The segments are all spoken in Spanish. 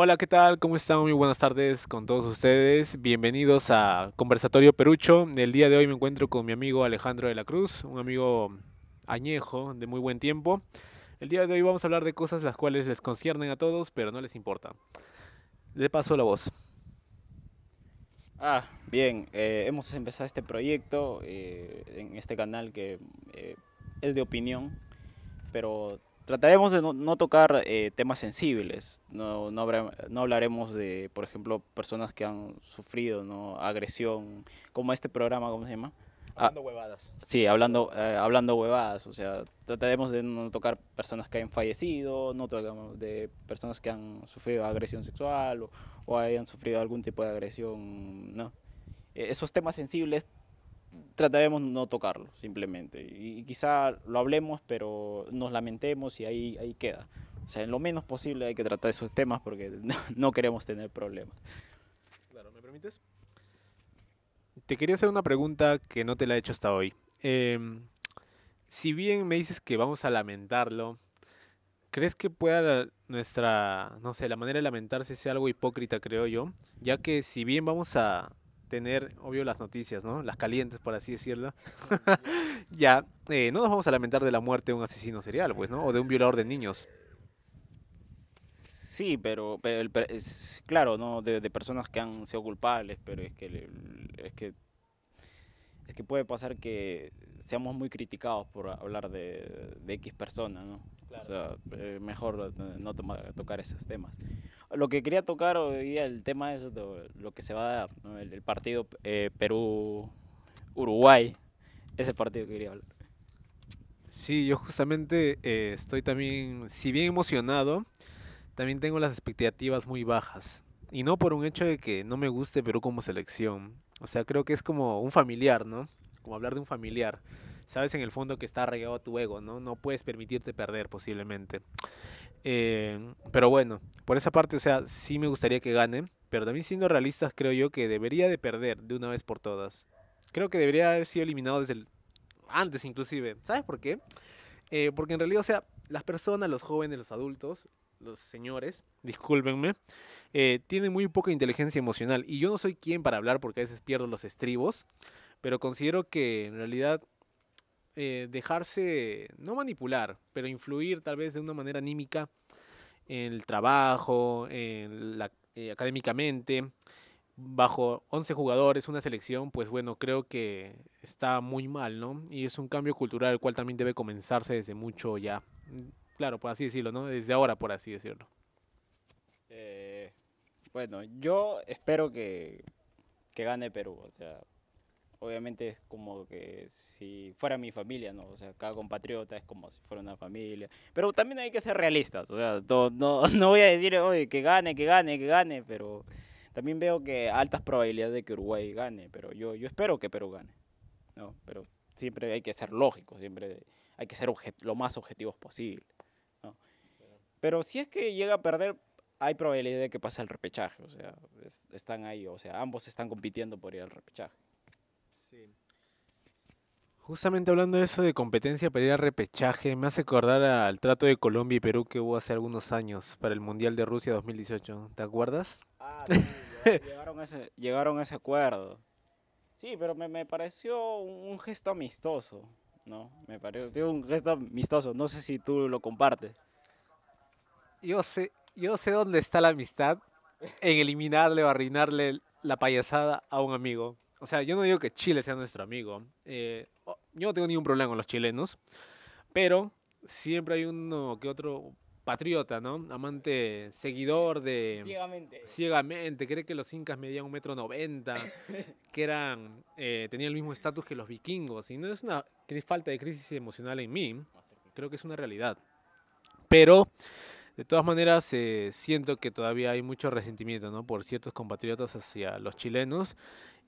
Hola, ¿qué tal? ¿Cómo están? Muy buenas tardes con todos ustedes. Bienvenidos a Conversatorio Perucho. El día de hoy me encuentro con mi amigo Alejandro de la Cruz, un amigo añejo de muy buen tiempo. El día de hoy vamos a hablar de cosas las cuales les conciernen a todos, pero no les importa. Le paso la voz. Ah, bien, eh, hemos empezado este proyecto eh, en este canal que eh, es de opinión, pero trataremos de no, no tocar eh, temas sensibles. No, no, habrá- no hablaremos de, por ejemplo, personas que han sufrido ¿no? agresión, como este programa, ¿cómo se llama? Ah. huevadas. Sí, hablando, eh, hablando huevadas, o sea, trataremos de no tocar personas que hayan fallecido, no tocamos de personas que han sufrido agresión sexual o, o hayan sufrido algún tipo de agresión, ¿no? Eh, esos temas sensibles trataremos no tocarlos, simplemente. Y, quizá lo hablemos, pero nos lamentemos y ahí, ahí queda. O sea, en lo menos posible hay que tratar esos temas porque no, no queremos tener problemas. Claro, ¿me permites? Te quería hacer una pregunta que no te la he hecho hasta hoy. Em, si bien me dices que vamos a lamentarlo, ¿crees que pueda nuestra, no sé, la manera de lamentarse sea algo hipócrita, creo yo? Ya que si bien vamos a tener, obvio, las noticias, ¿no? Las calientes, por así decirlo, ya, eh, no nos vamos a lamentar de la muerte de un asesino serial, pues, ¿no? O de un violador de niños. Sí, pero, pero el per- es, claro, no de, de personas que han sido culpables, pero es que es que es que puede pasar que seamos muy criticados por hablar de, de X persona, ¿no? O sea, eh, mejor no tomar- tocar esos temas. Lo que quería tocar hoy día, el tema es lo que se va a dar, ¿no? El, el partido eh, Perú-Uruguay, ese partido que quería hablar. Sí, yo justamente eh, estoy también, si bien emocionado, también tengo las expectativas muy bajas. Y no por un hecho de que no me guste Perú como selección. O sea, creo que es como un familiar, ¿no? Como hablar de un familiar. Sabes en el fondo que está arraigado a tu ego, ¿no? No puedes permitirte perder posiblemente. Eh, pero bueno, por esa parte, o sea, sí me gustaría que gane. Pero también siendo realistas, creo yo que debería de perder de una vez por todas. Creo que debería haber sido eliminado desde. Antes inclusive. ¿Sabes por qué? Eh, porque en realidad, o sea, las personas, los jóvenes, los adultos, los señores, discúlpenme, eh, tienen muy poca inteligencia emocional. Y yo no soy quien para hablar porque a veces pierdo los estribos, pero considero que en realidad eh, dejarse, no manipular, pero influir tal vez de una manera anímica en el trabajo, en la, eh, académicamente, bajo 11 jugadores, una selección, pues bueno, creo que está muy mal, ¿no? Y es un cambio cultural el cual también debe comenzarse desde mucho ya. Claro, por así decirlo, ¿no? Desde ahora, por así decirlo. Eh, bueno, yo espero que, que gane Perú. O sea, obviamente es como que si fuera mi familia, ¿no? O sea, cada compatriota es como si fuera una familia. Pero también hay que ser realistas. O sea, no, no, no voy a decir, oye, que gane, que gane, que gane, pero también veo que altas probabilidades de que Uruguay gane. Pero yo, yo espero que Perú gane, ¿no? Pero siempre hay que ser lógicos, siempre hay que ser lo más objetivos posible, ¿no? Pero si es que llega a perder, hay probabilidad de que pase el repechaje, o sea, es- están ahí, o sea, ambos están compitiendo por ir al repechaje. Justamente hablando de eso de competencia para ir a repechaje, me hace acordar al trato de Colombia y Perú que hubo hace algunos años para el Mundial de Rusia 2018. ¿Te acuerdas? Ah, sí, llega- llegaron, a ese, llegaron a ese acuerdo. Sí, pero me, me pareció un, un gesto amistoso, ¿no? Me pareció un gesto amistoso, no sé si tú lo compartes. Yo sé, yo sé dónde está la amistad en eliminarle o arruinarle la payasada a un amigo. O sea, yo no digo que Chile sea nuestro amigo. eh, yo no tengo ningún problema con los chilenos. Pero siempre hay uno que otro patriota, ¿no? Amante, seguidor de... Ciegamente. ciegamente, cree que los incas medían un metro noventa, que eran, eh, tenían el mismo estatus que los vikingos, y no es una falta de crisis emocional en mí, creo que es una realidad. Pero, de todas maneras, eh, siento que todavía hay mucho resentimiento, ¿no? Por ciertos compatriotas hacia los chilenos,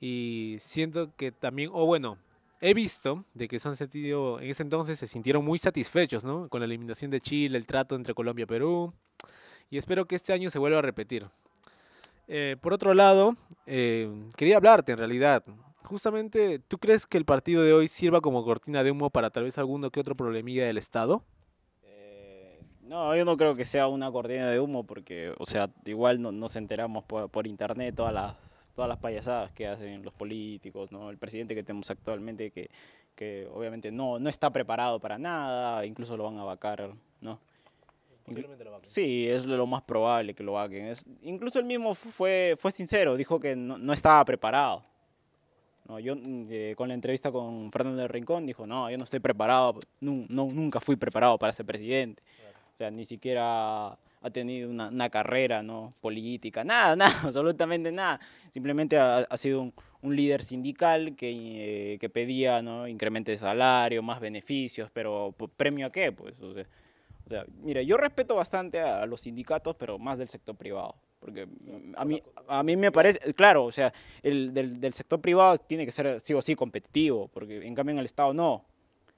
y siento que también, o bueno, he visto de que se han sentido, en ese entonces se sintieron muy satisfechos, ¿no? Con la eliminación de Chile, el trato entre Colombia y Perú, y espero que este año se vuelva a repetir. Eh, por otro lado, eh, quería hablarte en realidad. Justamente, ¿tú crees que el partido de hoy sirva como cortina de humo para tal vez alguno que otro problemilla del Estado? No, yo no creo que sea una cortina de humo porque, o sea, igual no, nos enteramos por, por internet todas las, todas las payasadas que hacen los políticos, ¿no? El presidente que tenemos actualmente que, que obviamente no, no está preparado para nada, incluso lo van a vacar, ¿no? Sí, es lo más probable que lo. Es, incluso él mismo fue, fue sincero, dijo que no, no estaba preparado. No, yo eh, con la entrevista con Fernando de Rincón dijo, no, yo no estoy preparado, no, nunca fui preparado para ser presidente. Sea, ni siquiera ha tenido una, una, carrera no política, nada, nada, absolutamente nada. Simplemente ha, ha sido un, un, líder sindical que, eh, que pedía ¿no? incremento de salario, más beneficios, pero ¿premio a qué? Pues, o sea, o sea, mira, yo respeto bastante a los sindicatos, pero más del sector privado. Porque a mí, a mí me parece, claro, o sea, el del, del sector privado tiene que ser sí o sí competitivo, porque en cambio en el Estado no.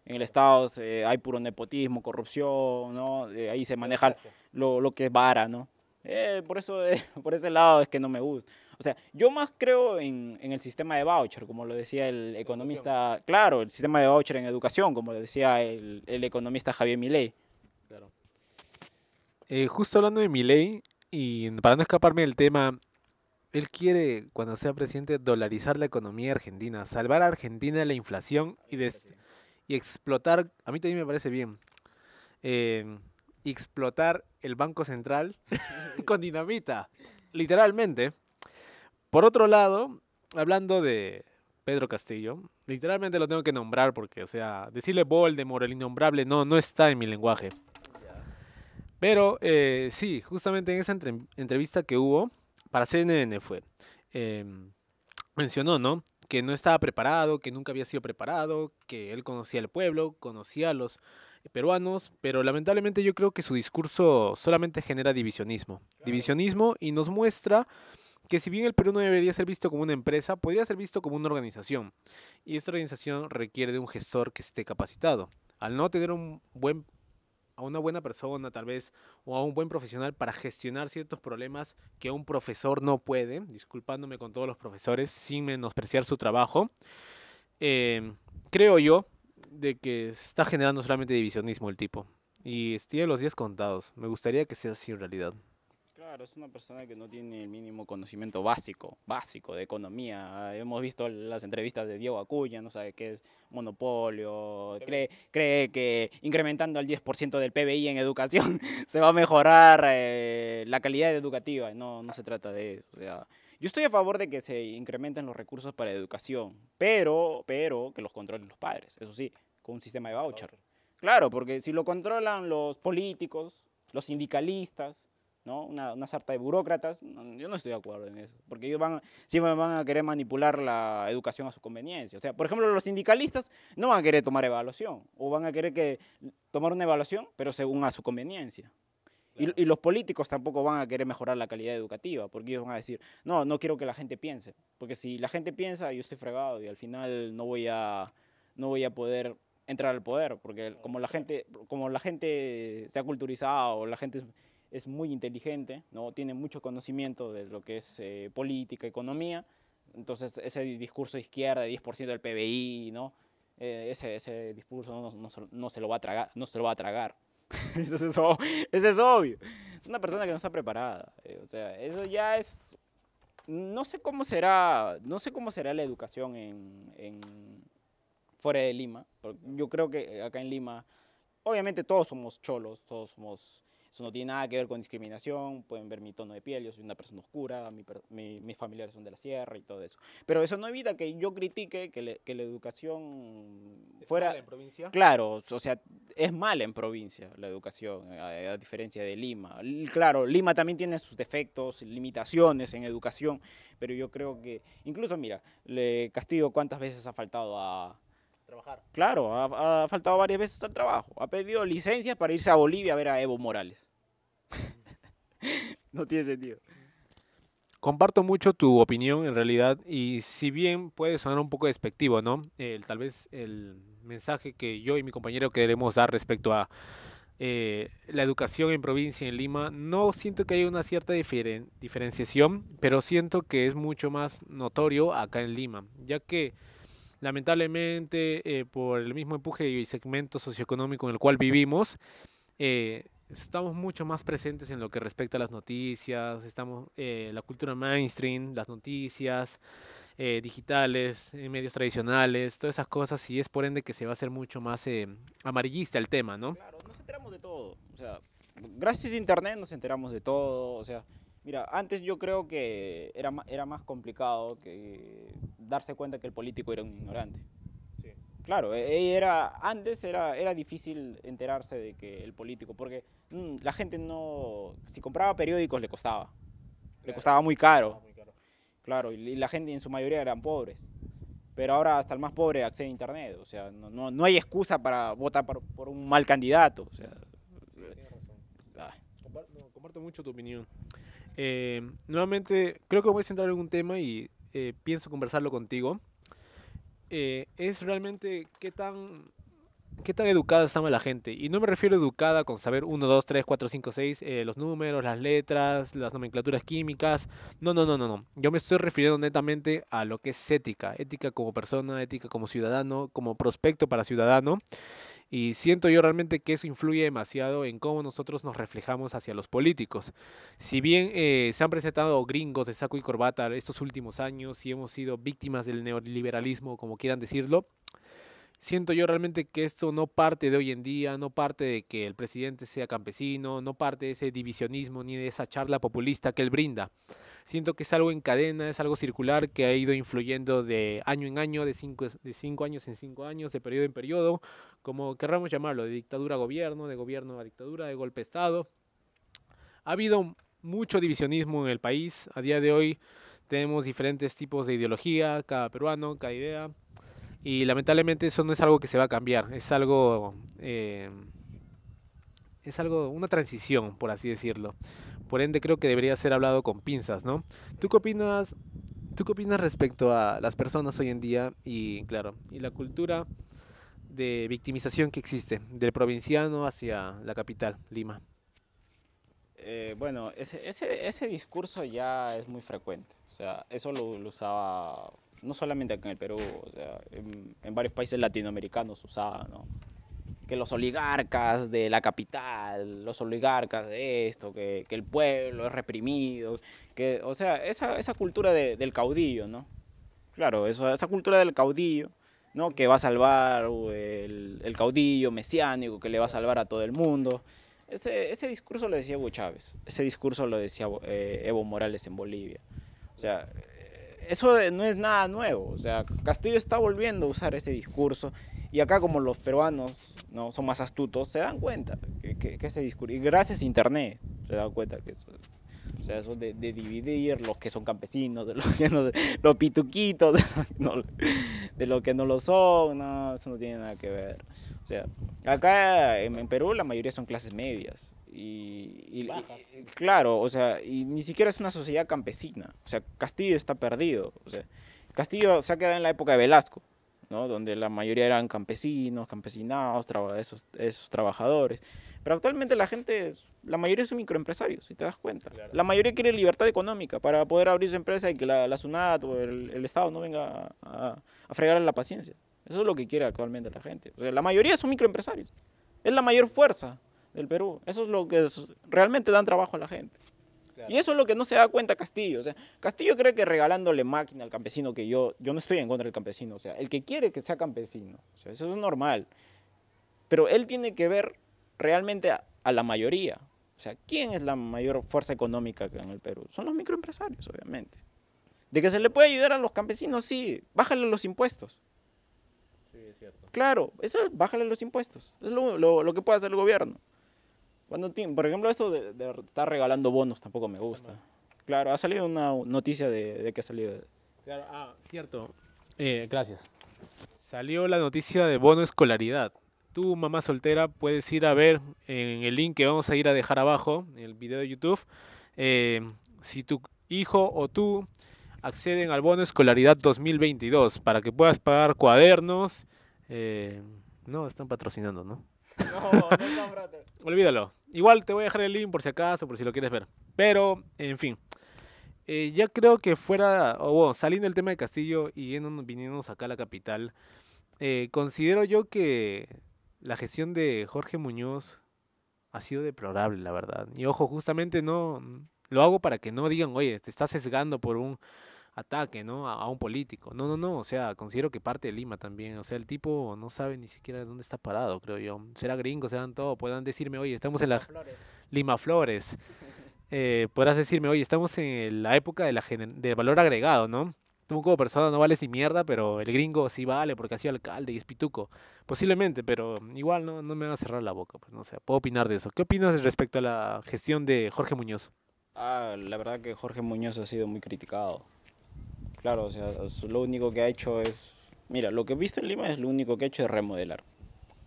En el Estado eh, hay puro nepotismo, corrupción, ¿no? Eh, ahí se maneja lo, lo, que es vara, ¿no? Eh, por eso, eh, por ese lado es que no me gusta. O sea, yo más creo en, en el sistema de voucher, como lo decía el economista, claro, el sistema de voucher en educación, como lo decía el, el economista Javier Milei. Claro. justo hablando de Milei, y para no escaparme del tema, él quiere, cuando sea presidente, dolarizar la economía argentina, salvar a Argentina de la inflación y, des, explotar, a mí también me parece bien, eh, explotar el Banco Central con dinamita, literalmente. Por otro lado, hablando de Pedro Castillo, literalmente lo tengo que nombrar porque, o sea, decirle Voldemort, el innombrable, no, no está en mi lenguaje. Pero eh, sí, justamente en esa entre entrevista que hubo, para CNN fue, eh, mencionó, ¿no? Que no estaba preparado, que nunca había sido preparado, que él conocía al pueblo, conocía a los peruanos, pero lamentablemente yo creo que su discurso solamente genera divisionismo. Divisionismo y nos muestra que si bien el Perú no debería ser visto como una empresa, podría ser visto como una organización. Y esta organización requiere de un gestor que esté capacitado. Al no tener un buen a una buena persona tal vez o a un buen profesional para gestionar ciertos problemas que un profesor no puede, disculpándome con todos los profesores sin menospreciar su trabajo, eh, creo yo de que está generando solamente divisionismo el tipo y tiene los días contados. Me gustaría que sea así en realidad. Claro, es una persona que no tiene el mínimo conocimiento básico, básico de economía. Hemos visto las entrevistas de Diego Acuña, no sabe qué es monopolio, cree, cree que incrementando el 10% del PBI en educación se va a mejorar eh, la calidad educativa. No, no se trata de eso. O sea, yo estoy a favor de que se incrementen los recursos para educación, pero, pero que los controlen los padres, eso sí, con un sistema de voucher. Claro, porque si lo controlan los políticos, los sindicalistas, ¿no? Una, una, sarta de burócratas, no, yo no estoy de acuerdo en eso, porque ellos van, siempre van a querer manipular la educación a su conveniencia. O sea, por ejemplo, los sindicalistas no van a querer tomar evaluación, o van a querer que, tomar una evaluación, pero según a su conveniencia. Claro. Y, y, los políticos tampoco van a querer mejorar la calidad educativa, porque ellos van a decir, no, no quiero que la gente piense, porque si la gente piensa, yo estoy fregado y al final no voy a, no voy a poder entrar al poder, porque como la gente, como la gente se ha culturizado, la gente es muy inteligente, ¿no? tiene mucho conocimiento de lo que es eh, política, economía, entonces ese discurso de izquierda de 10% del PBI, ¿no? Eh, ese, ese, discurso no, no, no, se lo va a tragar, no se lo va a tragar. eso, es eso es obvio. Es una persona que no está preparada. Eh, o sea, eso ya es... No sé cómo será, no sé cómo será la educación en, en fuera de Lima. Yo creo que acá en Lima, obviamente todos somos cholos, todos somos eso no tiene nada que ver con discriminación, pueden ver mi tono de piel, yo soy una persona oscura, mi, mi, mis familiares son de la sierra y todo eso. Pero eso no evita que yo critique que, le, que la educación ¿Es fuera... mala en provincia? Claro, o sea, es mala en provincia la educación, a, a, diferencia de Lima. Claro, Lima también tiene sus defectos, limitaciones en educación, pero yo creo que, incluso mira, le Castillo cuántas veces ha faltado a trabajar. Claro, ha, ha, faltado varias veces al trabajo. Ha pedido licencias para irse a Bolivia a ver a Evo Morales. no tiene sentido. Comparto mucho tu opinión en realidad y si bien puede sonar un poco despectivo, ¿no? El, tal vez el mensaje que yo y mi compañero queremos dar respecto a eh, la educación en provincia en Lima, no siento que haya una cierta diferen diferenciación, pero siento que es mucho más notorio acá en Lima, ya que lamentablemente eh, por el mismo empuje y segmento socioeconómico en el cual vivimos, eh, estamos mucho más presentes en lo que respecta a las noticias, estamos eh, la cultura mainstream, las noticias digitales, medios tradicionales, todas esas cosas, y es por ende que se va a hacer mucho más amarillista el tema, ¿no? Claro, nos enteramos de todo. O sea, gracias a internet nos enteramos de todo. O sea, mira, antes yo creo que era, era más complicado que darse cuenta que el político era un ignorante. Claro, e- e- era, antes era, era difícil enterarse de que el político, porque mm, la gente no, si compraba periódicos le costaba, le costaba muy caro, claro, y, la gente en su mayoría eran pobres. Pero ahora hasta el más pobre accede a internet, o sea, no, no, no hay excusa para votar por, por un mal candidato, o sea, ah, comparto mucho tu opinión. Eh, nuevamente, creo que voy a centrar en un tema y eh, pienso conversarlo contigo. Eh, es realmente qué tan, qué tan educada está la gente. Y no me refiero a educada con saber 1, 2, 3, 4, 5, 6, eh, los números, las letras, las nomenclaturas químicas. No, no, no, no, no. Yo me estoy refiriendo netamente a lo que es ética. Ética como persona, ética como ciudadano, como prospecto para ciudadano. Y siento yo realmente que eso influye demasiado en cómo nosotros nos reflejamos hacia los políticos. Si bien eh, se han presentado gringos de saco y corbata estos últimos años y hemos sido víctimas del neoliberalismo, como quieran decirlo, siento yo realmente que esto no parte de hoy en día, no parte de que el presidente sea campesino, no parte de ese divisionismo ni de esa charla populista que él brinda. Siento que es algo en cadena, es algo circular que ha ido influyendo de año en año, de cinco, de cinco años en cinco años, de periodo en periodo, como querramos llamarlo, de dictadura a gobierno, de gobierno a dictadura, de golpe de Estado. Ha habido mucho divisionismo en el país. A día de hoy tenemos diferentes tipos de ideología, cada peruano, cada idea. Y lamentablemente eso no es algo que se va a cambiar, es algo, eh, es algo, una transición, por así decirlo. Por ende creo que debería ser hablado con pinzas, ¿no? ¿Tú qué opinas, tú qué opinas respecto a las personas hoy en día y, claro, y la cultura de victimización que existe del provinciano hacia la capital, Lima? eh, bueno, ese, ese, ese discurso ya es muy frecuente, o sea, eso lo, lo usaba no solamente acá en el Perú, o sea, en, varios países latinoamericanos se usaba, ¿no? que los oligarcas de la capital, los oligarcas de esto, que, que el pueblo es reprimido, que, o sea, esa, esa cultura de- del caudillo, ¿no? Claro, eso, esa cultura del caudillo, ¿no? Que va a salvar o el, el caudillo mesiánico, que le va a salvar a todo el mundo. Ese, ese discurso lo decía Hugo Chávez, ese discurso lo decía eh, Evo Morales en Bolivia. O sea, eso no es nada nuevo. O sea, Castillo está volviendo a usar ese discurso y acá como los peruanos no son más astutos, se dan cuenta que, que- que ese discurso, y gracias a internet, se dan cuenta que eso, o sea, eso de, de dividir los que son campesinos, de los que no, los pituquitos, de los no, de los que no lo son, no, eso no tiene nada que ver. O sea, acá en, en Perú la mayoría son clases medias. Y, claro, o sea, y ni siquiera es una sociedad campesina. O sea, Castillo está perdido. O sea, Castillo se ha quedado en la época de Velasco, ¿no? Donde la mayoría eran campesinos, campesinados, esos, esos trabajadores. Pero actualmente la gente, la mayoría son microempresarios, si te das cuenta. Claro. La mayoría quiere libertad económica para poder abrir su empresa y que la, la SUNAT o el, el Estado no venga a, a fregarle la paciencia. Eso es lo que quiere actualmente la gente. O sea, la mayoría son microempresarios. Es la mayor fuerza del Perú. Eso es lo que es- realmente dan trabajo a la gente. Y eso es lo que no se da cuenta Castillo. O sea, Castillo cree que regalándole máquina al campesino, que yo, yo no estoy en contra del campesino, o sea, el que quiere que sea campesino, o sea, eso es normal. Pero él tiene que ver realmente a, a la mayoría. O sea, ¿quién es la mayor fuerza económica que en el Perú? Son los microempresarios, obviamente. De que se le puede ayudar a los campesinos, sí, bájale los impuestos. Sí, es cierto. Claro, eso es bájale los impuestos. Es lo, lo- lo que puede hacer el gobierno. Cuando, por ejemplo, esto de, de estar regalando bonos tampoco me gusta. Claro, ha salido una noticia de, de que ha salido. Claro, ah, cierto. Eh, gracias. Salió la noticia de bono escolaridad. Tú, mamá soltera, puedes ir a ver en el link que vamos a ir a dejar abajo, en el video de YouTube, eh, si tu hijo o tú acceden al bono escolaridad 2022 para que puedas pagar cuadernos. eh, no, están patrocinando, ¿no? No, no cómprate. Olvídalo. Igual te voy a dejar el link por si acaso, por si lo quieres ver. Pero, en fin. Eh, ya creo que fuera, o bueno, saliendo del tema de Castillo y viniéndonos acá a la capital, eh, considero yo que la gestión de Jorge Muñoz ha sido deplorable, la verdad. Y ojo, justamente no lo hago para que no digan, oye, te estás sesgando por un ataque, ¿no? A, un político. No, no, no, o sea, considero que parte de Lima también. O sea, el tipo no sabe ni siquiera dónde está parado, creo yo. Será gringo, serán todo. Puedan decirme, oye, estamos en la Lima Flores. Eh, podrás decirme, oye, estamos en la época de la del valor agregado, ¿no? Tú como persona no vales ni mierda, pero el gringo sí vale porque ha sido alcalde y es pituco. Posiblemente, pero igual no, no me va a cerrar la boca. Pues no sé, puedo opinar de eso. ¿Qué opinas respecto a la gestión de Jorge Muñoz? Ah, la verdad que Jorge Muñoz ha sido muy criticado. Claro, o sea, lo único que ha hecho es... Mira, lo que he visto en Lima es lo único que ha hecho es remodelar.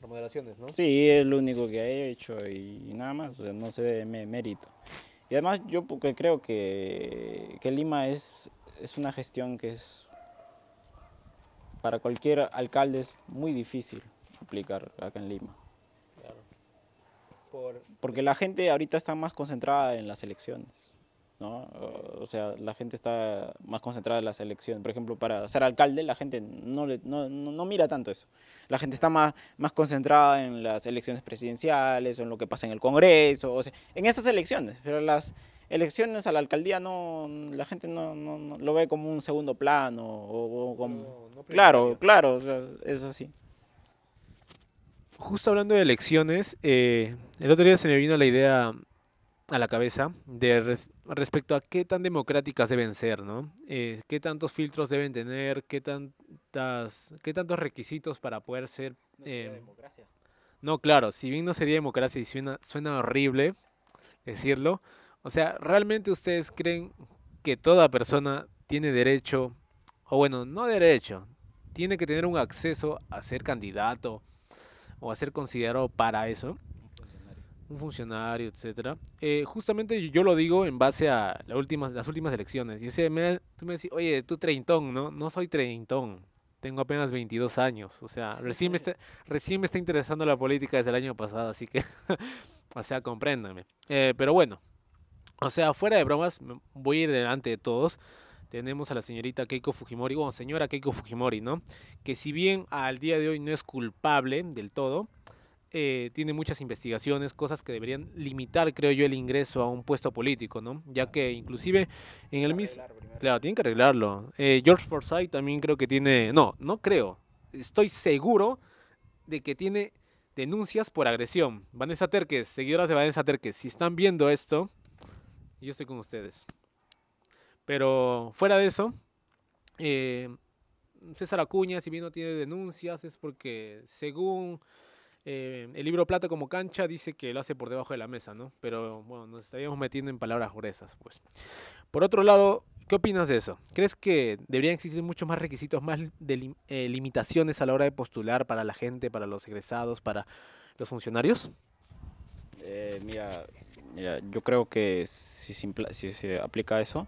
Remodelaciones, ¿no? Sí, es lo único que ha hecho y, nada más, o sea, no se dé mérito. Y además yo porque creo que, que Lima es, es una gestión que es para cualquier alcalde es muy difícil aplicar acá en Lima. Porque la gente ahorita está más concentrada en las elecciones. ¿No? O sea, la gente está más concentrada en las elecciones. Por ejemplo, para ser alcalde, la gente no, le, no, no, mira tanto eso. La gente está más, más concentrada en las elecciones presidenciales o en lo que pasa en el Congreso, o sea, en esas elecciones. Pero las elecciones a la alcaldía no, la gente no, no lo ve como un segundo plano. O, como, claro, claro, o sea, es así. Justo hablando de elecciones, eh, el otro día se me vino la idea a la cabeza de respecto a qué tan democráticas deben ser, ¿no? Eh, qué tantos filtros deben tener, qué tantas, qué tantos requisitos para poder ser. No, em, democracia. no, claro, si bien no sería democracia y suena, suena horrible decirlo, o sea, ¿realmente ustedes creen que toda persona tiene derecho, o bueno, no derecho, tiene que tener un acceso a ser candidato o a ser considerado para eso? Un funcionario, etcétera. Eh, justamente yo lo digo en base a las últimas, las últimas elecciones. Y o me, tú me decís, oye, tú treintón, ¿no? No soy treintón. Tengo apenas 22 años. O sea, recién me está, recién me está interesando la política desde el año pasado, así que, o sea, compréndame. Eh, pero bueno, o sea, fuera de bromas, voy a ir delante de todos. Tenemos a la señorita Keiko Fujimori, bueno, señora Keiko Fujimori, ¿no? Que si bien al día de hoy no es culpable del todo, eh, tiene muchas investigaciones, cosas que deberían limitar, creo yo, el ingreso a un puesto político, ¿no? Ya que inclusive en el mismo... Claro, tienen que arreglarlo. Eh, George Forsyth también creo que tiene... No, no creo. Estoy seguro de que tiene denuncias por agresión. Vanessa Terques, seguidoras de Vanessa Terques, si están viendo esto, yo estoy con ustedes. Pero fuera de eso, eh, César Acuña, si bien no tiene denuncias, es porque según eh, el libro Plata como cancha dice que lo hace por debajo de la mesa, ¿no? Pero bueno, nos estaríamos metiendo en palabras gruesas, pues. Por otro lado, ¿qué opinas de eso? ¿Crees que deberían existir muchos más requisitos, más eh, limitaciones a la hora de postular para la gente, para los egresados, para los funcionarios? Eh, mira, mira, yo creo que si si se aplica eso,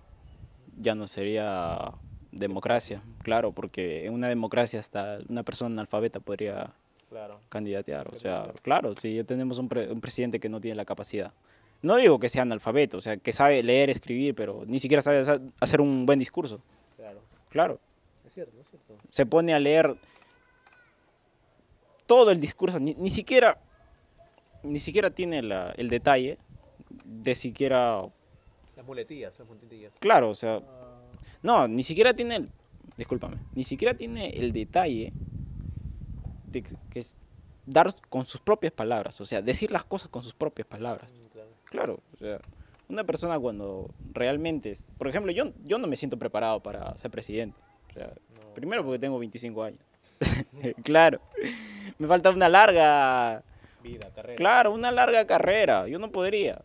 ya no sería democracia, claro, porque en una democracia hasta una persona analfabeta podría claro. candidatear. O sea, claro, si ya tenemos un, un, presidente que no tiene la capacidad. No digo que sea analfabeto, o sea, que sabe leer, escribir, pero ni siquiera sabe hacer un buen discurso. Claro. Claro. Es cierto, es cierto. Se pone a leer todo el discurso, ni, ni siquiera ni siquiera tiene la, el detalle de siquiera... Las muletillas, las muletillas. Claro, o sea... Ah. No, ni siquiera tiene el... Discúlpame. Ni siquiera tiene el detalle que es dar con sus propias palabras, o sea, decir las cosas con sus propias palabras. Mm, claro, o sea, una persona cuando realmente, es, por ejemplo, yo, yo no me siento preparado para ser presidente. O sea, primero porque tengo 25 años. claro, me falta una larga vida, carrera. Claro, una larga carrera, yo no podría.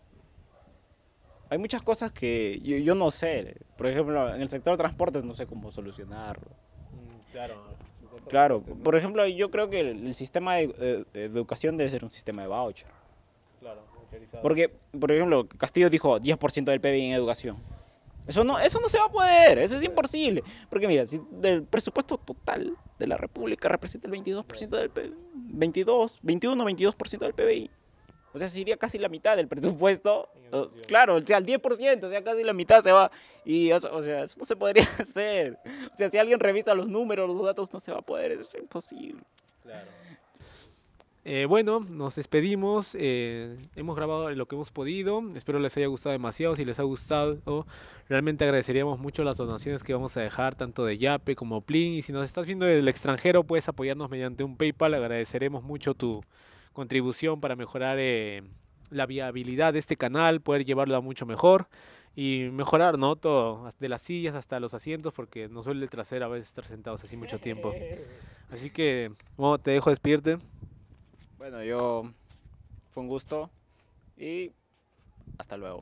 Hay muchas cosas que yo, yo no sé. Por ejemplo, en el sector de transportes no sé cómo solucionarlo. Mm, claro. Claro, por ejemplo, yo creo que el, sistema de, educación debe ser un sistema de voucher. Claro, Porque, por ejemplo, Castillo dijo 10% del PBI en educación. Eso no, eso no se va a poder, eso es imposible. Porque mira, si el presupuesto total de la República representa el 22% del PBI, 22, 21, 22% del PBI. O sea, sería casi la mitad del presupuesto. Claro, o sea, el 10%, o sea, casi la mitad se va. Y, o sea, eso no se podría hacer. O sea, si alguien revisa los números, los datos, no se va a poder, eso es imposible. Claro. Eh, bueno, nos despedimos. eh, hemos grabado lo que hemos podido. Espero les haya gustado demasiado. Si les ha gustado, realmente agradeceríamos mucho las donaciones que vamos a dejar, tanto de Yape como Plin. Y si nos estás viendo del extranjero, puedes apoyarnos mediante un PayPal. Agradeceremos mucho tu contribución para mejorar eh, la viabilidad de este canal, poder llevarlo a mucho mejor y mejorar, ¿no? Todo, de las sillas hasta los asientos, porque nos suele el trasero a veces estar sentados así mucho tiempo. Así que, bueno, te dejo despedirte. Bueno, yo fue un gusto y hasta luego.